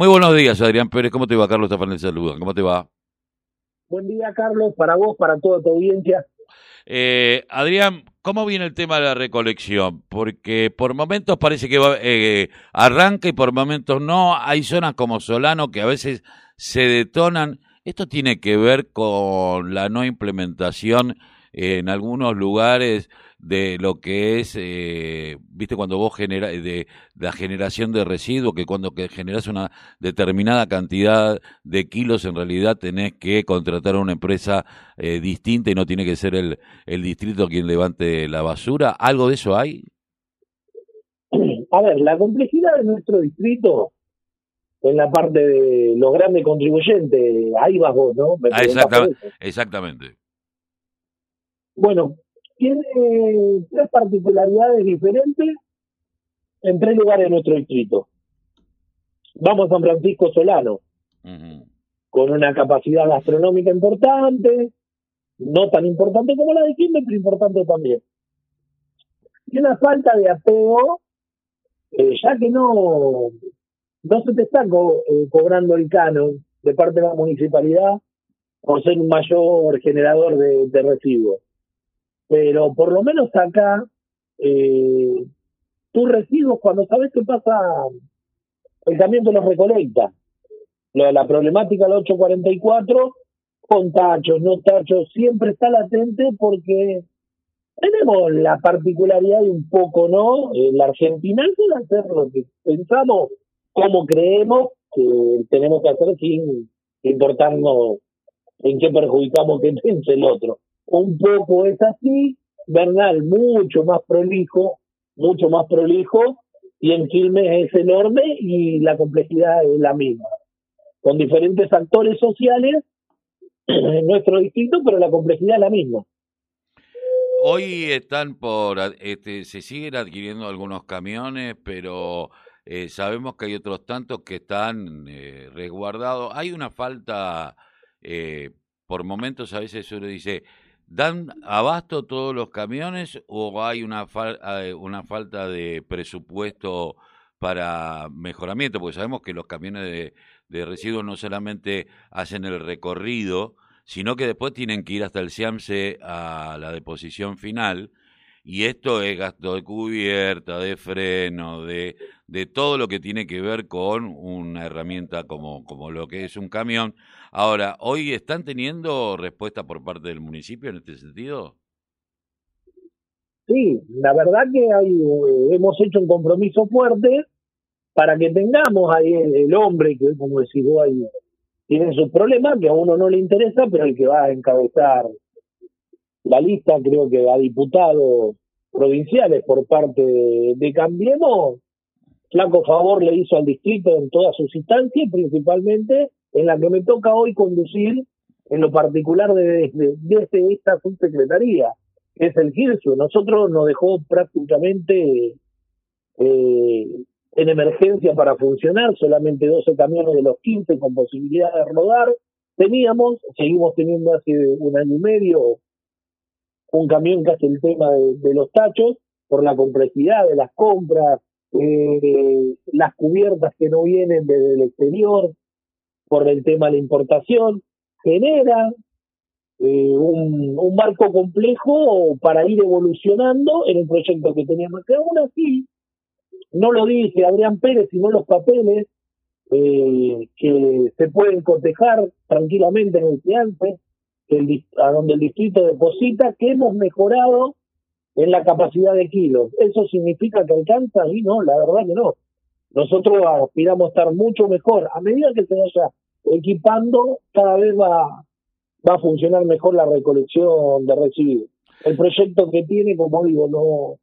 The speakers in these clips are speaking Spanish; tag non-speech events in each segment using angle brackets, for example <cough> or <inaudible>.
Muy buenos días, Adrián Pérez. ¿Cómo te va, Carlos Tafanel Saluda? ¿Cómo te va? Buen día, Carlos, para vos, para toda tu audiencia. Eh, Adrián, ¿cómo viene el tema de la recolección? Porque por momentos parece que va, eh, arranca y por momentos no. Hay zonas como Solano que a veces se detonan. Esto tiene que ver con la no implementación en algunos lugares de lo que es, eh, viste, cuando vos generas, de, la generación de residuos, que cuando que generas una determinada cantidad de kilos, en realidad tenés que contratar a una empresa eh, distinta y no tiene que ser el, el distrito quien levante la basura. ¿Algo de eso hay? <clears throat> A ver, la complejidad de nuestro distrito en la parte de los grandes contribuyentes, ahí vas vos, ¿no? Ah, exactamente, exactamente. Bueno, tiene tres particularidades diferentes en tres lugares de nuestro distrito. Vamos a San Francisco Solano, con una capacidad gastronómica importante, no tan importante como la de Quilmes, pero importante también. Y una falta de apego, eh, ya que no, no se te está eh, cobrando el canon de parte de la municipalidad por ser un mayor generador de residuos pero por lo menos acá eh, tus cuando sabes qué pasa el camión te los recolecta. La, la problemática del 844 con tachos no tachos siempre está latente porque tenemos la particularidad de un poco no la Argentina de hacer lo que pensamos como creemos que tenemos que hacer sin importarnos en qué perjudicamos que <laughs> piense el otro un poco es así, Bernal mucho más prolijo, mucho más prolijo, y en Quilmes es enorme y la complejidad es la misma, con diferentes actores sociales en nuestro distrito, pero la complejidad es la misma. Hoy están por, este, se siguen adquiriendo algunos camiones, pero eh, sabemos que hay otros tantos que están eh, resguardados. Hay una falta, eh, por momentos a veces uno dice, ¿Dan abasto todos los camiones o hay una, eh, una falta de presupuesto para mejoramiento? Porque sabemos que los camiones de, de, residuos no solamente hacen el recorrido, sino que después tienen que ir hasta el SIAMSE a la deposición final. Y esto es gasto de cubierta, de freno, de, de todo lo que tiene que ver con una herramienta como, como lo que es un camión. Ahora, ¿hoy están teniendo respuesta por parte del municipio en este sentido? Sí, la verdad que hay, eh, hemos hecho un compromiso fuerte para que tengamos ahí el, hombre que, como decís vos, ahí tiene sus problemas, que a uno no le interesa, pero el que va a encabezar la lista, creo que a diputados provinciales por parte de, Cambiemos, flaco favor le hizo al distrito en todas sus instancias, principalmente en la que me toca hoy conducir en lo particular de, de, esta subsecretaría, que es el GIRSU. Nosotros nos dejó prácticamente eh, en emergencia para funcionar, solamente 12 camiones de los 15 con posibilidad de rodar. Teníamos, seguimos teniendo hace un año y medio, un camión que hace el tema de, los tachos, por la complejidad de las compras, eh, las cubiertas que no vienen desde el exterior, por el tema de la importación, genera eh, un, marco complejo para ir evolucionando en el proyecto que teníamos. Que aún así, no lo dice Adrián Pérez, sino los papeles eh, que se pueden cotejar tranquilamente en el fiance, el, a donde el distrito deposita, que hemos mejorado en la capacidad de kilos. ¿Eso significa que alcanza? Y no, la verdad que no. Nosotros aspiramos a estar mucho mejor. A medida que se vaya equipando, cada vez va, va a funcionar mejor la recolección de residuos. El proyecto que tiene, como digo, no,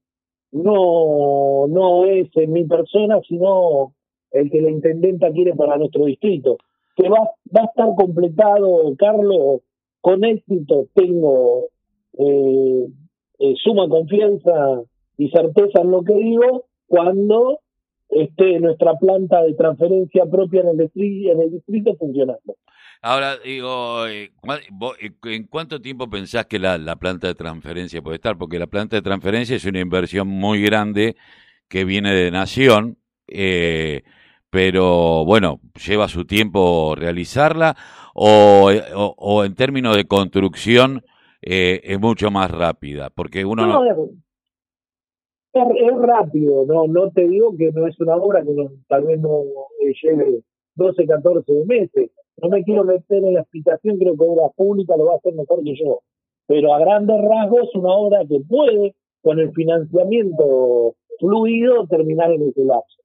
no, no es en mi persona, sino el que la intendenta quiere para nuestro distrito. Que va, va a estar completado, Carlos, con éxito. Tengo eh, eh, suma confianza y certeza en lo que digo cuando esté nuestra planta de transferencia propia en el distrito, funcionando. Ahora, digo, eh, eh, ¿en cuánto tiempo pensás que la, la, planta de transferencia puede estar? Porque la planta de transferencia es una inversión muy grande que viene de Nación, eh, pero bueno, lleva su tiempo realizarla o, o, en términos de construcción eh, es mucho más rápida, porque uno no... es, rápido, no no te digo que no es una obra que tal vez no eh, lleve 12, 14 meses. No me quiero meter en la explicación, creo que obra pública lo va a hacer mejor que yo. Pero a grandes rasgos es una obra que puede, con el financiamiento fluido, terminar en ese lapso.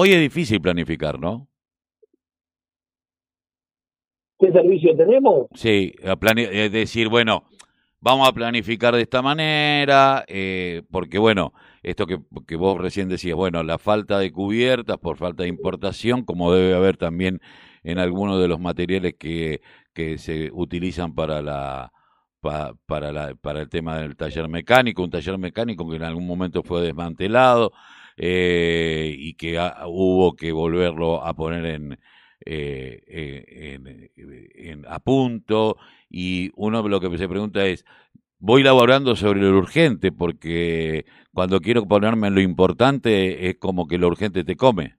Hoy es difícil planificar, ¿no? ¿Qué servicio tenemos? Sí, es decir, bueno, vamos a planificar de esta manera, eh, porque bueno, esto que, que, vos recién decías, bueno, la falta de cubiertas por falta de importación, como debe haber también en algunos de los materiales que, que se utilizan para la, para, la, para el tema del taller mecánico, un taller mecánico que en algún momento fue desmantelado eh, y que hubo que volverlo a poner en, eh, eh, en, a punto. Y uno lo que se pregunta es, voy laborando sobre lo urgente porque cuando quiero ponerme en lo importante es como que lo urgente te come.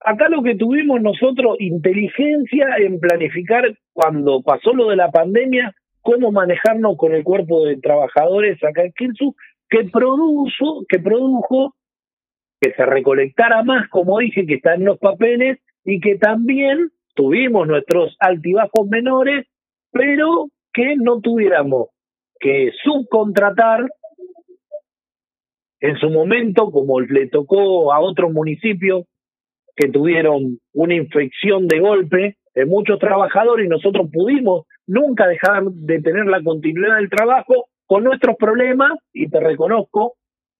Acá lo que tuvimos nosotros, inteligencia en planificar cuando pasó lo de la pandemia, cómo manejarnos con el cuerpo de trabajadores acá en Kirsu, que produjo, que produjo que se recolectara más, como dije, que está en los papeles, y que también tuvimos nuestros altibajos menores, pero que no tuviéramos que subcontratar en su momento, como le tocó a otros municipios que tuvieron una infección de golpe de muchos trabajadores y nosotros pudimos nunca dejar de tener la continuidad del trabajo con nuestros problemas y te reconozco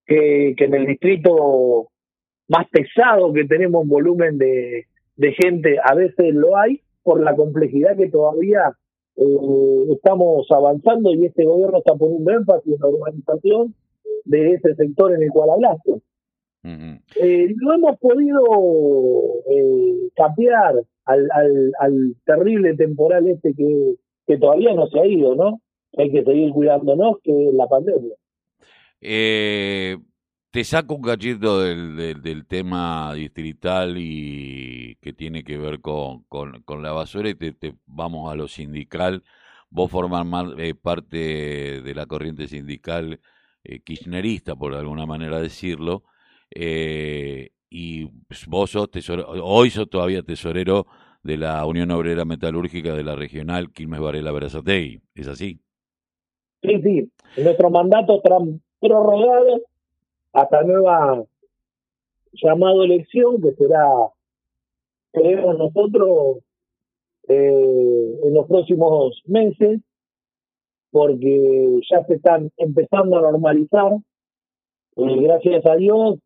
que, que en el distrito más pesado que tenemos volumen de, de gente, a veces lo hay por la complejidad que todavía eh, estamos avanzando y este gobierno está poniendo énfasis en la urbanización de ese sector en el cual hablaste. eh, no hemos podido eh, cambiar al, al, al terrible temporal este que, que todavía no se ha ido, ¿no? Hay que seguir cuidándonos, que la pandemia. Eh, te saco un cachito del, del, tema distrital y que tiene que ver con, con, con la basura y te, vamos a lo sindical. Vos formás eh, parte de la corriente sindical eh, kirchnerista, por alguna manera decirlo, eh, y vos sos tesoro, hoy sos todavía tesorero de la Unión Obrera Metalúrgica de la Regional Quilmes Varela Berazategui. ¿Es así? Sí, sí. Nuestro mandato está prorrogado hasta nueva llamado elección, que será, creemos nosotros, eh, en los próximos meses, porque ya se están empezando a normalizar. Eh, gracias a Dios,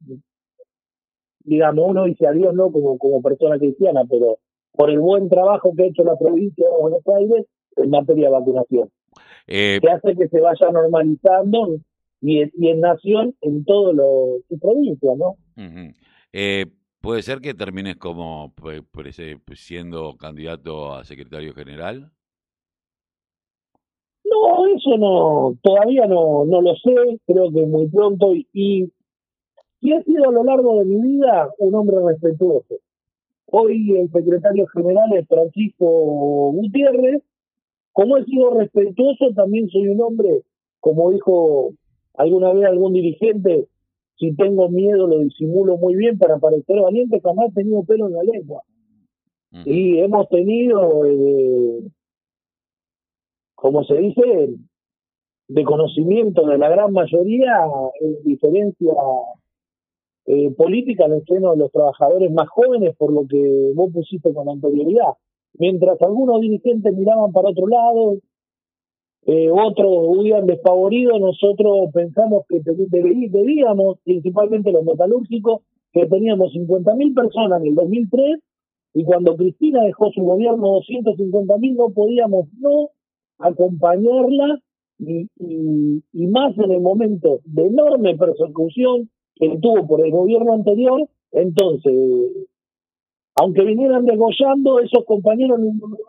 digamos, uno dice a Dios no como, como persona cristiana, pero por el buen trabajo que ha hecho la provincia de Buenos Aires en materia de vacunación. Eh, que hace que se vaya normalizando y, y en nación en todo lo su provincia, ¿no? eh, ¿Puede ser que termines como pues, siendo candidato a secretario general? No, eso no, todavía no, no lo sé, creo que muy pronto y, y, y he sido a lo largo de mi vida un hombre respetuoso. Hoy el secretario general es Francisco Gutiérrez. Como he sido respetuoso, también soy un hombre, como dijo alguna vez algún dirigente, si tengo miedo lo disimulo muy bien para parecer valiente, jamás he tenido pelo en la lengua. Y hemos tenido, eh, como se dice, de conocimiento de la gran mayoría, en diferencia eh, política en el seno de los trabajadores más jóvenes, por lo que vos pusiste con anterioridad. Mientras algunos dirigentes miraban para otro lado, eh, otros huían despavoridos, nosotros pensamos que debíamos, principalmente los metalúrgicos, que teníamos 50.000 personas en el 2003 y cuando Cristina dejó su gobierno 250.000 no podíamos no acompañarla y, y más en el momento de enorme persecución que tuvo por el gobierno anterior, entonces, aunque vinieran degollando, esos compañeros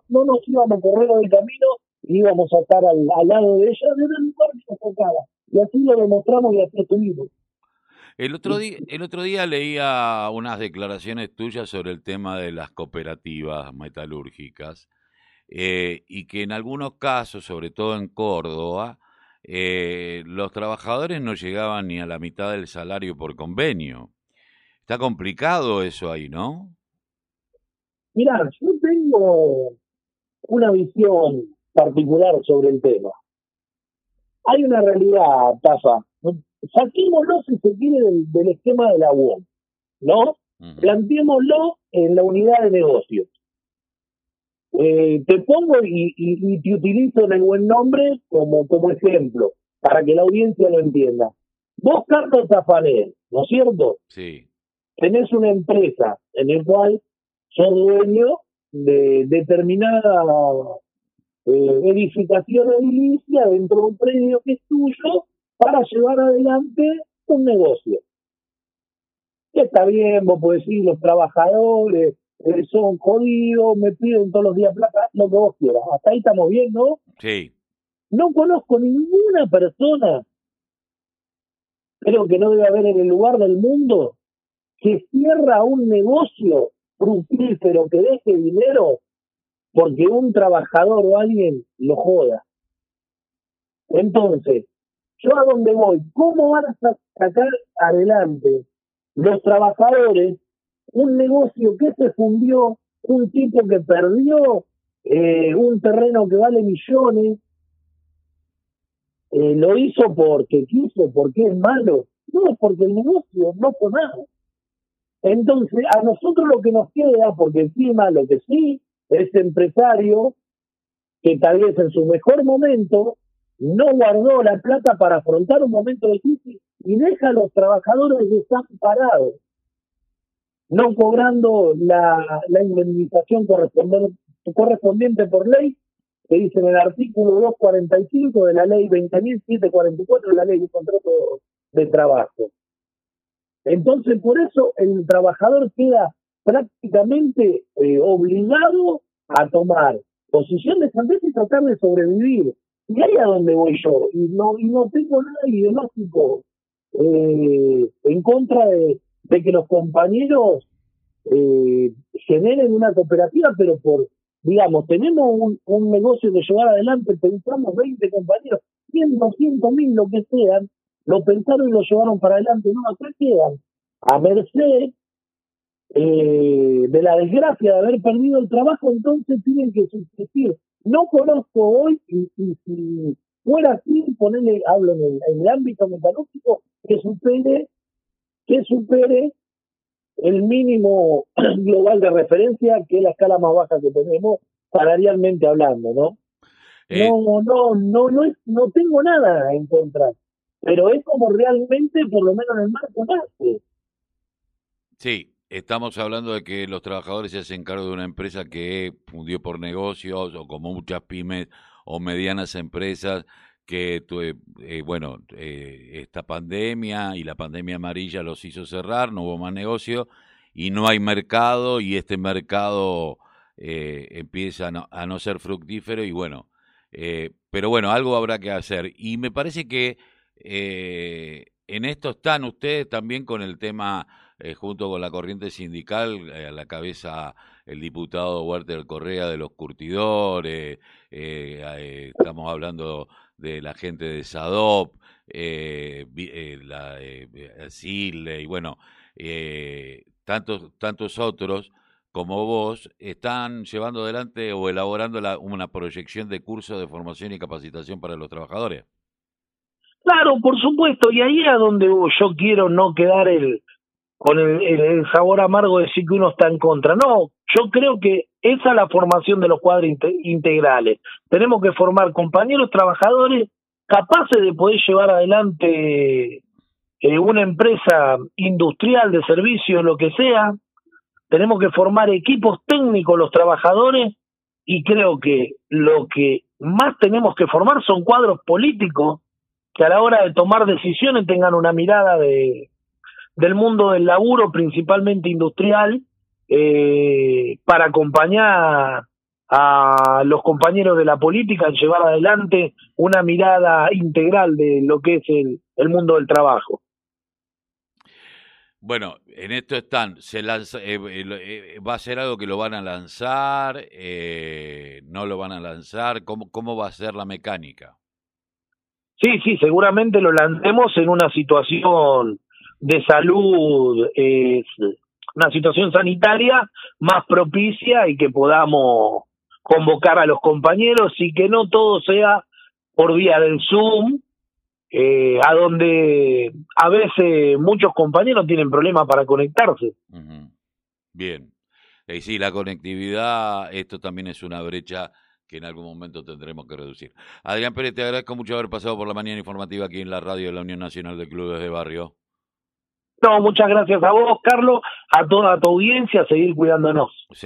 no nos íbamos correr del camino, íbamos a estar al, lado de ella, de el lugar que nos tocaba. Y así lo demostramos y así estuvimos. El otro, día, el otro día leía unas declaraciones tuyas sobre el tema de las cooperativas metalúrgicas eh, y que en algunos casos, sobre todo en Córdoba, eh, los trabajadores no llegaban ni a la mitad del salario por convenio. Está complicado eso ahí, ¿no? Mirá, yo tengo una visión particular sobre el tema. Hay una realidad, Tafa. Saquémoslo, si se quiere, del, esquema de la UOM, ¿no? Planteémoslo en la unidad de negocios. Eh, te pongo y, te utilizo en el buen nombre como, como ejemplo, para que la audiencia lo entienda. Vos, Carlos Tafanel, ¿no es cierto? Sí. Tenés una empresa en la cual sos dueño de determinada eh, edificación edilicia dentro de un predio que es tuyo para llevar adelante un negocio. Que está bien, vos podés decir, los trabajadores eh, son jodidos, me piden todos los días plata, lo que vos quieras. Hasta ahí estamos bien, ¿no? Sí. No conozco ninguna persona, creo que no debe haber en el lugar del mundo, que cierra un negocio fructífero que deje dinero porque un trabajador o alguien lo joda. Entonces, yo a dónde voy, ¿cómo van a sacar adelante los trabajadores un negocio que se fundió, un tipo que perdió eh, un terreno que vale millones, eh, lo hizo porque quiso, porque es malo, no, es porque el negocio no fue nada. Entonces, a nosotros lo que nos queda, porque encima lo que sí, ese empresario que tal vez en su mejor momento no guardó la plata para afrontar un momento de crisis y deja a los trabajadores desamparados, no cobrando la, la indemnización correspondiente por ley, que dice en el artículo 245 de la ley 20.744 de la ley de contrato de trabajo. Entonces, por eso el trabajador queda prácticamente eh, obligado a tomar posición de sandez y tratar de sobrevivir. Y ahí a donde voy yo. Y no, y no tengo nada ideológico eh, en contra de, que los compañeros eh, generen una cooperativa, pero por, digamos, tenemos un, negocio de llevar adelante, pensamos 20 compañeros, 100, 200 mil, lo que sean, lo pensaron y lo llevaron para adelante. No, acá quedan a merced eh, de la desgracia de haber perdido el trabajo, entonces tienen que subsistir. No conozco hoy, y, si fuera así, ponerle, hablo en el, ámbito metalúrgico, que supere, que supere el mínimo <clears throat> global de referencia, que es la escala más baja que tenemos, salarialmente hablando, ¿no? Eh. No, no, no, no, es, no tengo nada en contra, pero es como realmente, por lo menos en el marco nace. Sí, Estamos hablando de que los trabajadores se hacen cargo de una empresa que fundió por negocios o como muchas pymes o medianas empresas que, eh, bueno, eh, esta pandemia y la pandemia amarilla los hizo cerrar, no hubo más negocio y no hay mercado y este mercado eh, empieza a no, a no, ser fructífero y bueno, pero bueno, algo habrá que hacer. Y me parece que en esto están ustedes también con el tema eh, junto con la corriente sindical, eh, a la cabeza el diputado Walter Correa de los curtidores, eh, estamos hablando de la gente de SADOP, la CILE y bueno, tantos, tantos otros como vos están llevando adelante o elaborando una proyección de curso de formación y capacitación para los trabajadores. Claro, por supuesto, y ahí es donde yo quiero no quedar el, con el, sabor amargo de decir que uno está en contra. No, yo creo que esa es la formación de los cuadros integrales. Tenemos que formar compañeros trabajadores capaces de poder llevar adelante eh, una empresa industrial de servicios, lo que sea. Tenemos que formar equipos técnicos los trabajadores y creo que lo que más tenemos que formar son cuadros políticos que a la hora de tomar decisiones tengan una mirada de, del mundo del laburo, principalmente industrial, eh, para acompañar a los compañeros de la política en llevar adelante una mirada integral de lo que es el, el mundo del trabajo. Bueno, en esto están, se lanza, eh, eh, va a ser algo que lo van a lanzar, eh, no lo van a lanzar, ¿Cómo, ¿cómo va a ser la mecánica? Sí, sí, seguramente lo lancemos en una situación de salud, eh, una situación sanitaria más propicia y que podamos convocar a los compañeros y que no todo sea por vía del Zoom, eh, a donde a veces muchos compañeros tienen problemas para conectarse. Bien. Y sí, la conectividad, esto también es una brecha que en algún momento tendremos que reducir. Adrián Pérez, te agradezco mucho haber pasado por la mañana informativa aquí en la radio de la Unión Nacional de Clubes de Barrio. No, muchas gracias a vos, Carlos, a toda tu audiencia, a seguir cuidándonos.